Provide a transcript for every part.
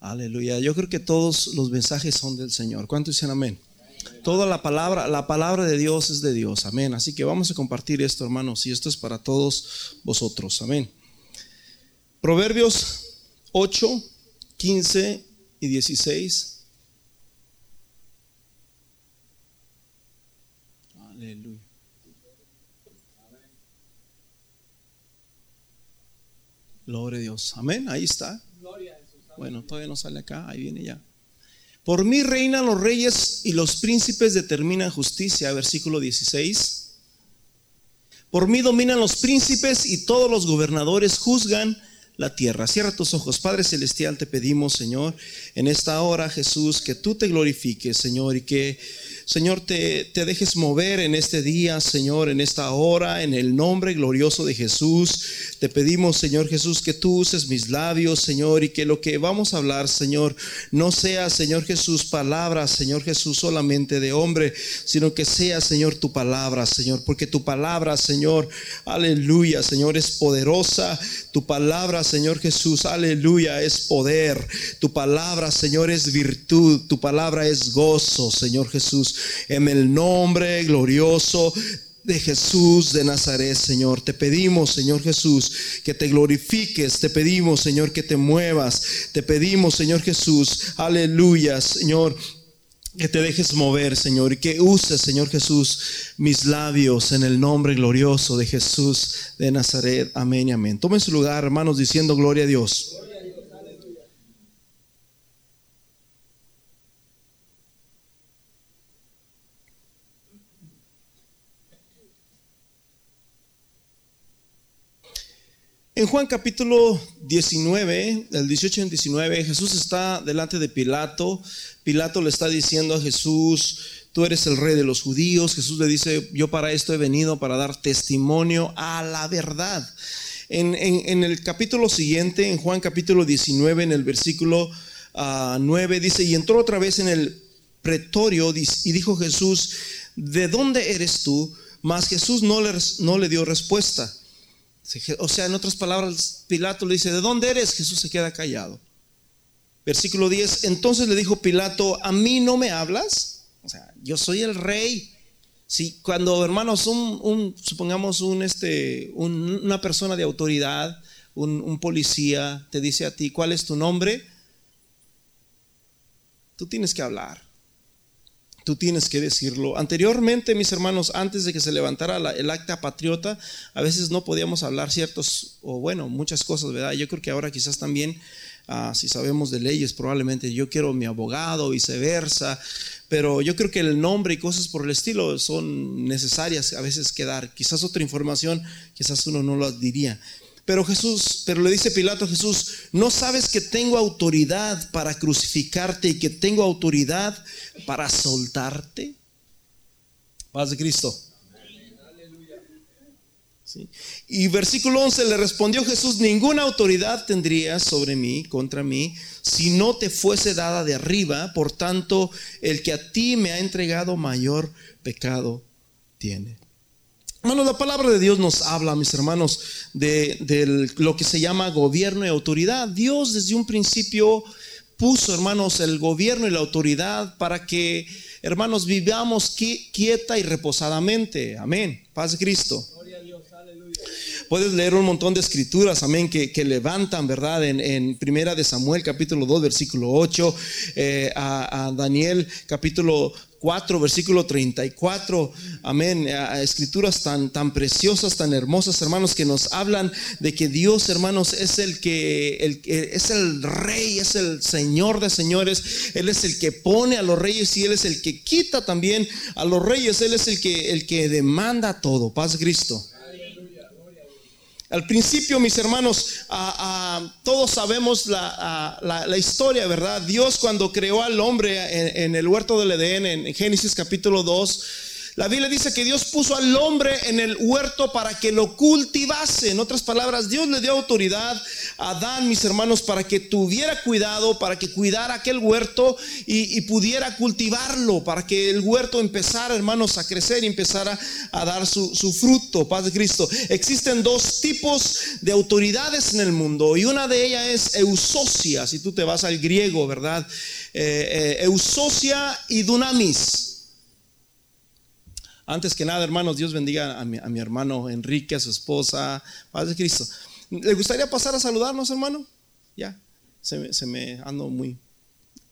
Aleluya. Yo creo que todos los mensajes son del Señor. ¿Cuántos dicen amén? Toda la palabra, la palabra de Dios es de Dios. Amén. Así que vamos a compartir esto, hermanos, y esto es para todos vosotros. Amén. Proverbios 8, 15 y 16. Aleluya. Gloria a Dios. Amén. Ahí está. Bueno, todavía no sale acá. Ahí viene ya. Por mí reinan los reyes y los príncipes determinan justicia. Versículo 16. Por mí dominan los príncipes y todos los gobernadores juzgan la tierra. Cierra tus ojos. Padre Celestial, te pedimos, Señor, en esta hora, Jesús, que tú te glorifiques, Señor, y que Señor, te, te, dejes mover en este día, Señor, en esta hora, en el nombre glorioso de Jesús. Te pedimos, Señor Jesús, que tú uses mis labios, Señor, y que lo que vamos a hablar, Señor, no sea, Señor Jesús, palabras, Señor Jesús, solamente de hombre, sino que sea, Señor, tu palabra, Señor, porque tu palabra, Señor, aleluya, Señor, es poderosa. Tu palabra, Señor Jesús, aleluya, es poder. Tu palabra, Señor, es virtud. Tu palabra es gozo, Señor Jesús en el nombre glorioso de Jesús de Nazaret, Señor. Te pedimos, Señor Jesús, que te glorifiques. Te pedimos, Señor, que te muevas. Te pedimos, Señor Jesús, aleluya, Señor. Que te dejes mover, Señor, y que uses, Señor Jesús, mis labios en el nombre glorioso de Jesús de Nazaret. Amén y amén. Tomen su lugar, hermanos, diciendo gloria a Dios. En Juan capítulo 19, del 18 al 19, Jesús está delante de Pilato. Pilato le está diciendo a Jesús, tú eres el rey de los judíos. Jesús le dice, yo para esto he venido, para dar testimonio a la verdad. En, el capítulo siguiente, en Juan capítulo 19, en el versículo 9, ah, dice, y entró otra vez en el pretorio y dijo Jesús, ¿de dónde eres tú? Mas Jesús no le, no le dio respuesta. O sea, en otras palabras, Pilato le dice, ¿de dónde eres? Jesús se queda callado. Versículo 10, entonces le dijo Pilato, ¿a mí no me hablas? O sea, yo soy el rey. Si cuando, hermanos, un, supongamos un, este, una persona de autoridad, un, un policía, te dice a ti, ¿cuál es tu nombre? Tú tienes que hablar tú tienes que decirlo. Anteriormente, mis hermanos, antes de que se levantara el acta patriota, a veces no podíamos hablar ciertos, o bueno, muchas cosas, ¿verdad? Yo creo que ahora quizás también, ah, si sabemos de leyes, probablemente yo quiero mi abogado, viceversa, pero yo creo que el nombre y cosas por el estilo son necesarias a veces quedar. Quizás otra información, quizás uno no lo diría. Pero Jesús, pero le dice Pilato a Jesús, ¿no sabes que tengo autoridad para crucificarte y que tengo autoridad para soltarte? Paz de Cristo. Y versículo 11 le respondió Jesús, ninguna autoridad tendrías sobre mí, contra mí, si no te fuese dada de arriba, por tanto, el que a ti me ha entregado mayor pecado tiene. Hermanos, la palabra de Dios nos habla, mis hermanos, de, lo que se llama gobierno y autoridad. Dios desde un principio puso, hermanos, el gobierno y la autoridad para que, hermanos, vivamos quieta y reposadamente. Amén. Paz de Cristo. Puedes leer un montón de escrituras, amén, que, levantan, ¿verdad? En, Primera de Samuel, capítulo 2, versículo 8, eh, a, a, Daniel, capítulo 4, versículo 34. Amén. Escrituras tan, tan preciosas, tan hermosas, hermanos, que nos hablan de que Dios, hermanos, es el que el, es el rey, es el Señor de señores. Él es el que pone a los reyes y Él es el que quita también a los reyes. Él es el que, el que demanda todo. Paz Cristo. Al principio, mis hermanos, todos sabemos la, historia, ¿verdad? Dios cuando creó al hombre en, el huerto del Edén, en Génesis capítulo 2, La Biblia dice que Dios puso al hombre en el huerto para que lo cultivase. En otras palabras, Dios le dio autoridad a Adán, mis hermanos, para que tuviera cuidado, para que cuidara aquel huerto y, pudiera cultivarlo, para que el huerto empezara, hermanos, a crecer y empezara a dar su, fruto. Paz de Cristo. Existen dos tipos de autoridades en el mundo y una de ellas es eusocia, si tú te vas al griego, ¿verdad? Eh, eh, eusocia y dunamis. Antes que nada, hermanos, Dios bendiga a mi, hermano Enrique, a su esposa, Padre Cristo. ¿Le gustaría pasar a saludarnos, hermano? Ya, se me, ando muy...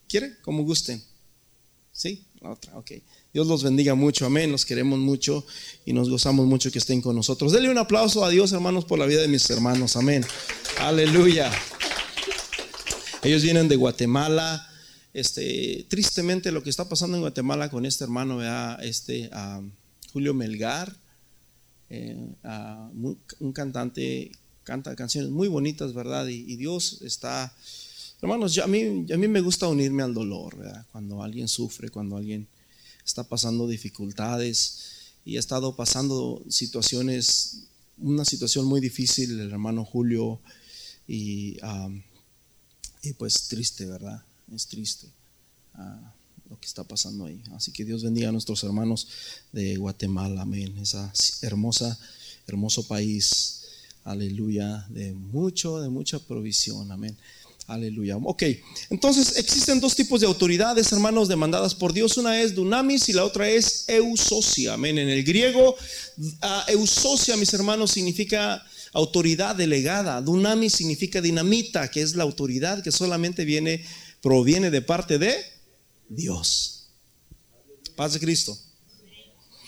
¿Quiere? Como gusten. ¿Sí? La otra, ok. Dios los bendiga mucho, amén. Los queremos mucho y nos gozamos mucho que estén con nosotros. Denle un aplauso a Dios, hermanos, por la vida de mis hermanos, amén. Aleluya. Ellos vienen de Guatemala. Este, tristemente lo que está pasando en Guatemala con este hermano, este, Julio Melgar, eh, un cantante, canta canciones muy bonitas, ¿verdad? Y, Dios está, hermanos, a, mí, a mí me gusta unirme al dolor, ¿verdad? Cuando alguien sufre, cuando alguien está pasando dificultades y ha estado pasando situaciones, una situación muy difícil, el hermano Julio, y, y pues triste, ¿verdad? Es triste lo que está pasando ahí. Así que Dios bendiga a nuestros hermanos de Guatemala, amén. Esa hermosa, hermoso país, aleluya, de mucho, de mucha provisión, amén. Aleluya. Ok, entonces existen dos tipos de autoridades, hermanos, demandadas por Dios. Una es dunamis y la otra es eusocia. Amén. En el griego, uh, eusocia, mis hermanos, significa autoridad delegada. Dunamis significa dinamita, que es la autoridad que solamente viene, proviene de parte de Dios. Paz de Cristo.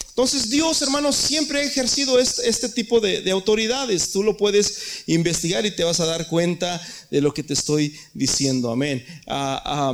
Entonces Dios, hermanos, siempre ha ejercido este, tipo de, autoridades. Tú lo puedes investigar y te vas a dar cuenta de lo que te estoy diciendo. Amén. Ah,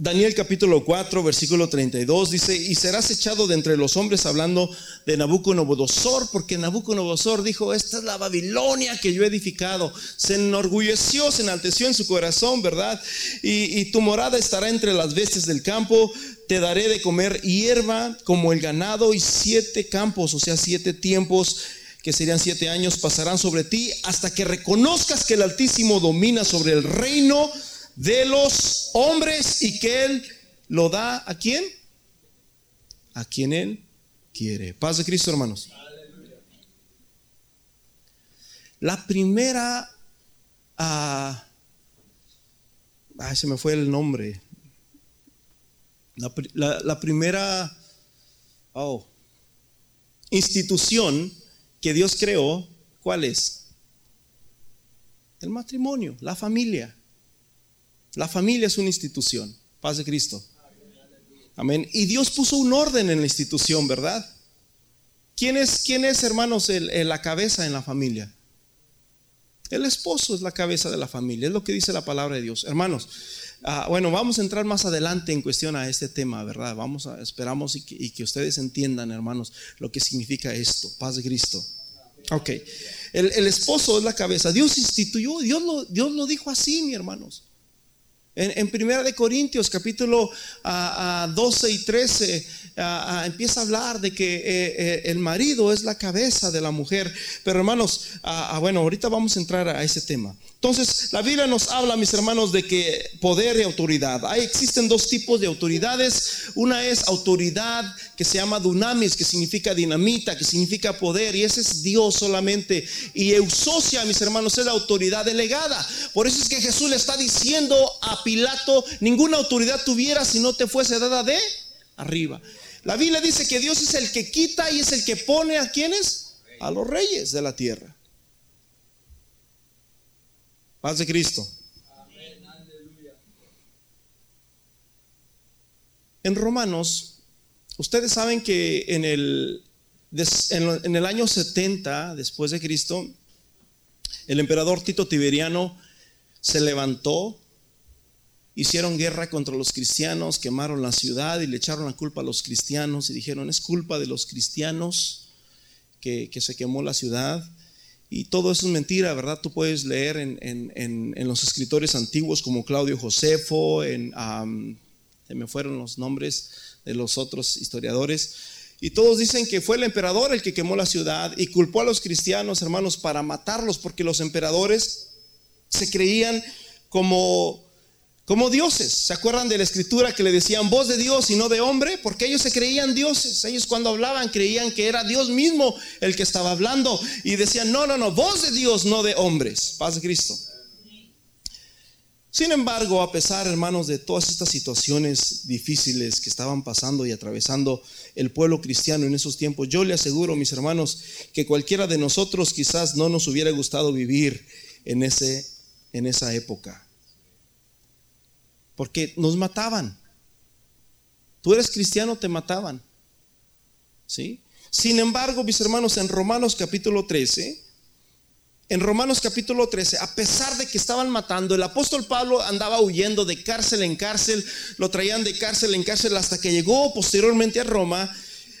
Daniel capítulo 4, versículo 32 dice, y serás echado de entre los hombres hablando de Nabucodonosor, porque Nabucodonosor dijo, esta es la Babilonia que yo he edificado. Se enorgulleció, se enalteció en su corazón, ¿verdad? Y, y tu morada estará entre las bestias del campo, te daré de comer hierba como el ganado y siete campos, o sea, siete tiempos que serían siete años, pasarán sobre ti hasta que reconozcas que el Altísimo domina sobre el reino de los hombres y que Él lo da a quién? A quien Él quiere. Paz de Cristo, hermanos. La primera, ah, se me fue el nombre. La, primera oh, institución que Dios creó, ¿cuál es? El matrimonio, la familia. La familia es una institución. Paz de Cristo. Amén. Y Dios puso un orden en la institución, ¿verdad? ¿Quién es, quién es hermanos, la cabeza en la familia? El esposo es la cabeza de la familia, es lo que dice la palabra de Dios. Hermanos, ah, bueno, vamos a entrar más adelante en cuestión a este tema, ¿verdad? Vamos a, esperamos y que, ustedes entiendan, hermanos, lo que significa esto, paz de Cristo. Ok, el, esposo es la cabeza. Dios instituyó, Dios lo, Dios lo dijo así, mi hermanos. En, Primera de Corintios, capítulo 12 y 13, empieza a hablar de que eh, eh, el marido es la cabeza de la mujer. Pero hermanos, bueno, ahorita vamos a entrar a ese tema. Entonces, la Biblia nos habla, mis hermanos, de que poder y autoridad. Ahí existen dos tipos de autoridades. Una es autoridad que se llama dunamis, que significa dinamita, que significa poder, y ese es Dios solamente. Y eusocia, mis hermanos, es la autoridad delegada. Por eso es que Jesús le está diciendo a Pilato, ninguna autoridad tuviera si no te fuese dada de arriba. La Biblia dice que Dios es el que quita y es el que pone a quienes? A los reyes de la tierra. Paz de Cristo. En Romanos, ustedes saben que en el, en el año 70 después de Cristo, el emperador Tito Tiberiano se levantó, hicieron guerra contra los cristianos, quemaron la ciudad y le echaron la culpa a los cristianos y dijeron, es culpa de los cristianos que, que se quemó la ciudad. Y todo eso es mentira, ¿verdad? Tú puedes leer en, los escritores antiguos como Claudio Josefo, en, se me fueron los nombres de los otros historiadores, Y todos dicen que fue el emperador el que quemó la ciudad y culpó a los cristianos, hermanos, para matarlos, porque los emperadores se creían como, como dioses. ¿Se acuerdan de la escritura que le decían voz de Dios y no de hombre? Porque ellos se creían dioses. Ellos cuando hablaban creían que era Dios mismo el que estaba hablando y decían, no, no, no, voz de Dios, no de hombres. Paz de Cristo. Sin embargo, a pesar, hermanos, de todas estas situaciones difíciles que estaban pasando y atravesando el pueblo cristiano en esos tiempos, yo le aseguro, mis hermanos, que cualquiera de nosotros quizás no nos hubiera gustado vivir en, ese, en esa época. Porque nos mataban. Tú eres cristiano, te mataban. ¿Sí? Sin embargo, mis hermanos, en Romanos capítulo 13, en Romanos capítulo 13, a pesar de que estaban matando, el apóstol Pablo andaba huyendo de cárcel en cárcel, lo traían de cárcel en cárcel hasta que llegó posteriormente a Roma.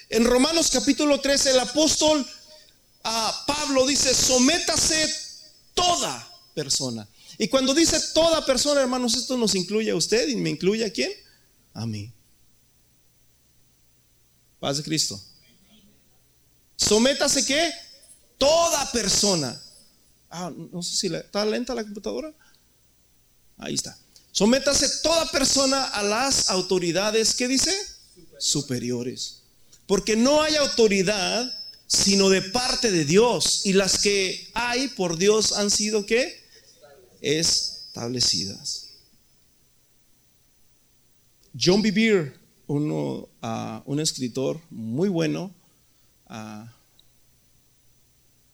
En Romanos capítulo 13, el apóstol a Pablo dice, sométase toda persona. Y cuando dice toda persona, hermanos, esto nos incluye a usted y me incluye a quién? A mí. Paz de Cristo. Sométase qué? Toda persona. Ah, no sé si está lenta la computadora. Ahí está. Sométase toda persona a las autoridades, ¿qué dice? Superiores. Porque no hay autoridad sino de parte de Dios. Y las que hay por Dios han sido qué? Establecidas. John Bevere, uh, un escritor muy bueno, uh,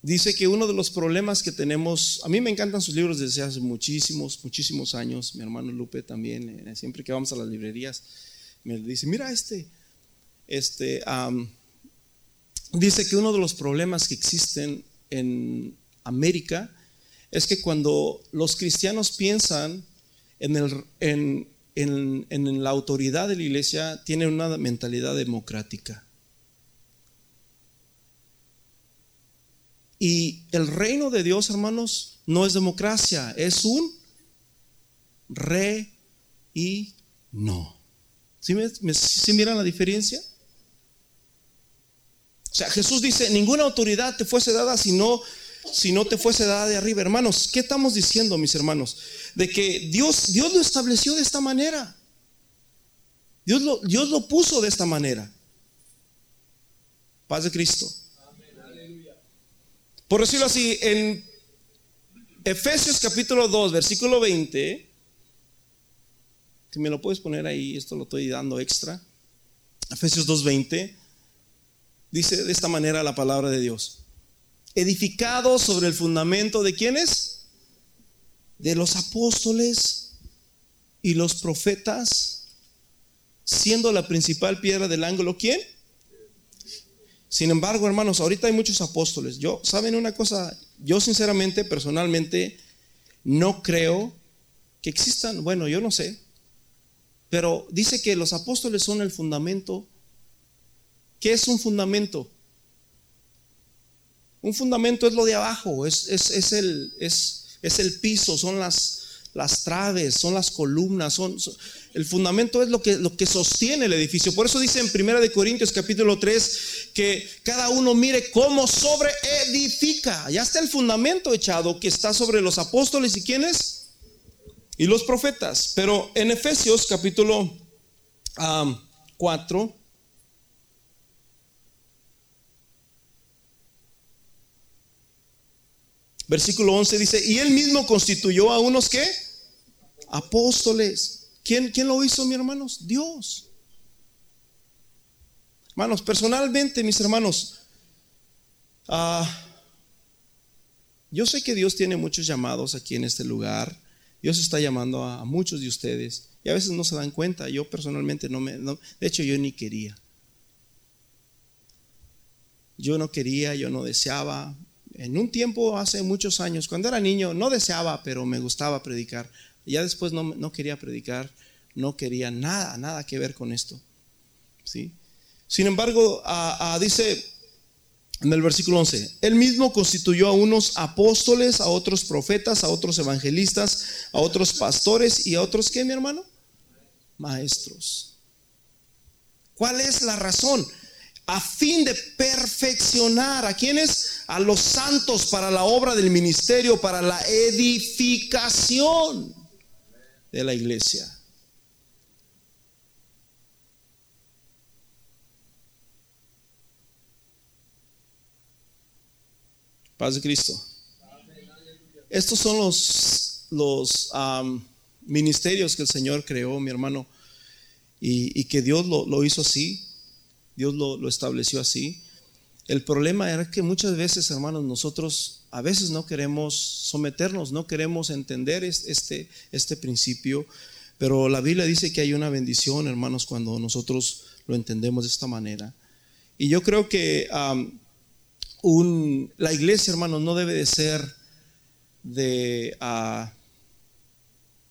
dice que uno de los problemas que tenemos, a mí me encantan sus libros desde hace muchísimos, muchísimos años, mi hermano Lupe también, eh, siempre que vamos a las librerías, me dice, mira este, este, dice que uno de los problemas que existen en América es que cuando los cristianos piensan en, la autoridad de la iglesia, tienen una mentalidad democrática. Y el reino de Dios, hermanos, no es democracia, es un re y no. ¿Sí, me, miran la diferencia? O sea, Jesús dice, ninguna autoridad te fuese dada si no, si no te fuese dada de arriba. Hermanos, ¿qué estamos diciendo, mis hermanos? De que Dios, Dios lo estableció de esta manera. Dios lo, Dios lo puso de esta manera. Paz de Cristo. Por decirlo así, en Efesios capítulo 2, versículo 20, si me lo puedes poner ahí, esto lo estoy dando extra. Efesios 2:20 dice de esta manera la palabra de Dios. Edificado sobre el fundamento de quiénes? De los apóstoles y los profetas, siendo la principal piedra del ángulo, ¿quién? Sin embargo, hermanos, ahorita hay muchos apóstoles. Yo, ¿saben una cosa? Yo sinceramente, personalmente, no creo que existan, bueno, yo no sé, pero dice que los apóstoles son el fundamento. ¿Qué es un fundamento? Un fundamento es lo de abajo, es, es, el, es, es el piso, son las, las traves, son las columnas, son, el fundamento es lo que, lo que sostiene el edificio. Por eso dice en 1 de Corintios capítulo 3 que cada uno mire cómo sobre edifica. Ya está el fundamento echado que está sobre los apóstoles y quiénes? Y los profetas. Pero en Efesios capítulo 4 Versículo 11 dice, y él mismo constituyó a unos que apóstoles. ¿Quién, ¿Quién lo hizo, mis hermanos? Dios. Hermanos, personalmente, mis hermanos, ah, yo sé que Dios tiene muchos llamados aquí en este lugar. Dios está llamando a, muchos de ustedes y a veces no se dan cuenta. Yo personalmente no me, de hecho yo ni quería. Yo no quería, yo no deseaba. En un tiempo, hace muchos años, cuando era niño, no deseaba, pero me gustaba predicar. Ya después no, quería predicar, no quería nada, nada que ver con esto. ¿sí? Sin embargo, dice en el versículo 11, él mismo constituyó a unos apóstoles, a otros profetas, a otros evangelistas, a otros pastores y a otros, ¿qué, mi hermano? Maestros. ¿Cuál es la razón? A fin de perfeccionar a quienes, a los santos para la obra del ministerio, para la edificación de la iglesia. Paz de Cristo. Estos son los, los ministerios que el Señor creó, mi hermano, y, que Dios lo, hizo así, Dios lo, estableció así. El problema era que muchas veces, hermanos, nosotros a veces no queremos someternos, no queremos entender este, este principio, pero la Biblia dice que hay una bendición, hermanos, cuando nosotros lo entendemos de esta manera. Y yo creo que la iglesia, hermanos, no debe de ser de ah,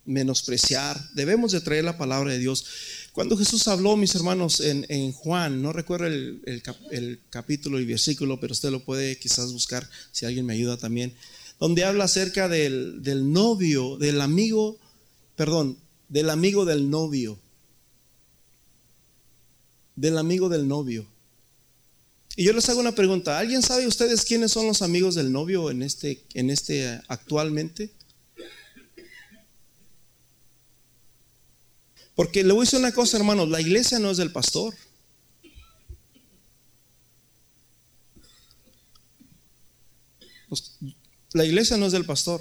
menospreciar, debemos de traer la palabra de Dios. Cuando Jesús habló, mis hermanos, en, Juan, no recuerdo el, capítulo y versículo, pero usted lo puede quizás buscar si alguien me ayuda también, donde habla acerca del, del novio, del amigo, perdón, del amigo del novio, del amigo del novio. Y yo les hago una pregunta. ¿Alguien sabe ustedes quiénes son los amigos del novio en este, en este actualmente? Porque le voy a decir una cosa, hermanos, la iglesia no es del pastor. Pues, la iglesia no es del pastor.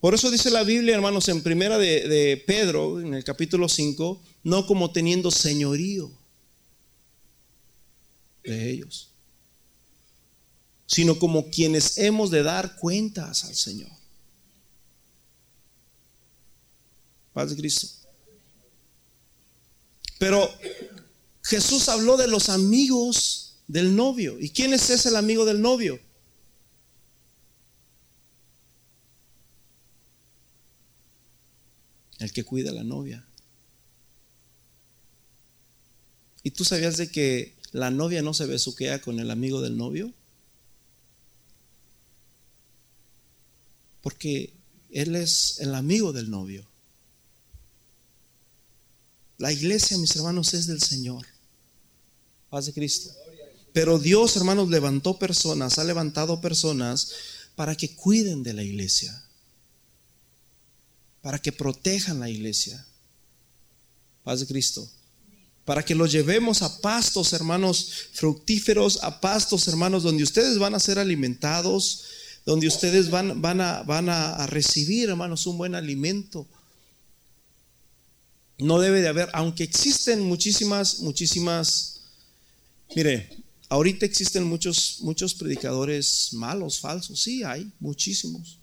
Por eso dice la Biblia, hermanos, en primera de, de Pedro, en el capítulo 5, no como teniendo señorío de ellos, sino como quienes hemos de dar cuentas al Señor. Paz de Cristo. Pero Jesús habló de los amigos del novio. ¿Y quién es ese el amigo del novio? El que cuida a la novia. ¿Y tú sabías de que la novia no se besuquea con el amigo del novio? Porque él es el amigo del novio. La iglesia, mis hermanos, es del Señor. Paz de Cristo. Pero Dios, hermanos, levantó personas, ha levantado personas para que cuiden de la iglesia, para que protejan la iglesia. Paz de Cristo para que los llevemos a pastos, hermanos, fructíferos, a pastos, hermanos, donde ustedes van a ser alimentados, donde ustedes van, van, a, van a, recibir, hermanos, un buen alimento. No debe de haber, aunque existen muchísimas, muchísimas, mire, ahorita existen muchos, muchos predicadores malos, falsos, sí, hay muchísimos.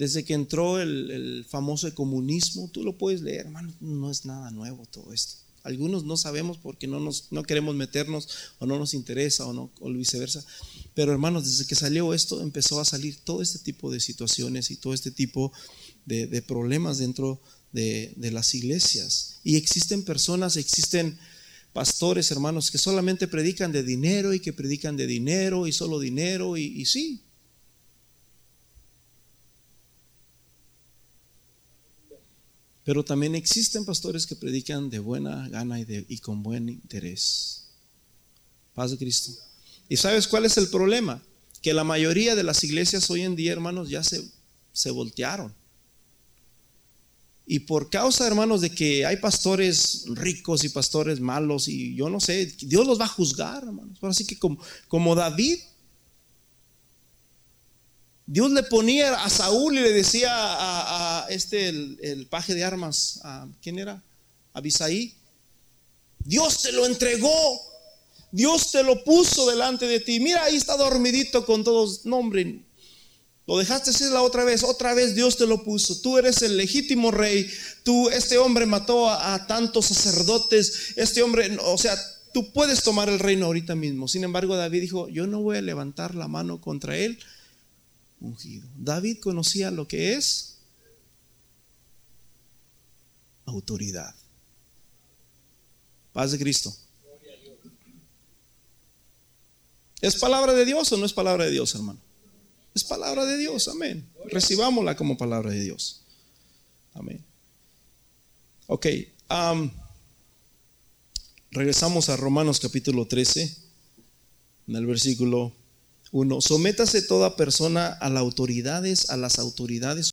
desde que entró el, famoso comunismo, tú lo puedes leer, hermano, no es nada nuevo todo esto. Algunos no sabemos porque no, nos, no queremos meternos o no nos interesa o, no, o viceversa. Pero hermanos, desde que salió esto empezó a salir todo este tipo de situaciones y todo este tipo de, problemas dentro de, las iglesias. Y existen personas, existen pastores, hermanos, que solamente predican de dinero y que predican de dinero y solo dinero y, y sí, Pero también existen pastores que predican de buena gana y, de, y con buen interés. Paz de Cristo. ¿Y sabes cuál es el problema? Que la mayoría de las iglesias hoy en día, hermanos, ya se, se voltearon. Y por causa, hermanos, de que hay pastores ricos y pastores malos, y yo no sé, Dios los va a juzgar, hermanos. Así que como, como David Dios le ponía a Saúl y le decía a, este, el, paje de armas, a, ¿quién era? Abisaí. Dios te lo entregó. Dios te lo puso delante de ti. Mira, ahí está dormidito con todos. No, hombre, lo dejaste decir la otra vez. Otra vez Dios te lo puso. Tú eres el legítimo rey. Tú, este hombre mató a, a tantos sacerdotes. Este hombre, o sea, tú puedes tomar el reino ahorita mismo. Sin embargo, David dijo, yo no voy a levantar la mano contra él ungido. David conocía lo que es autoridad. Paz de Cristo. ¿Es palabra de Dios o no es palabra de Dios, hermano? Es palabra de Dios, amén. Recibámosla como palabra de Dios. Amén. Ok, regresamos a Romanos capítulo 13, en el versículo 1. Sométase toda persona a las autoridades, a las autoridades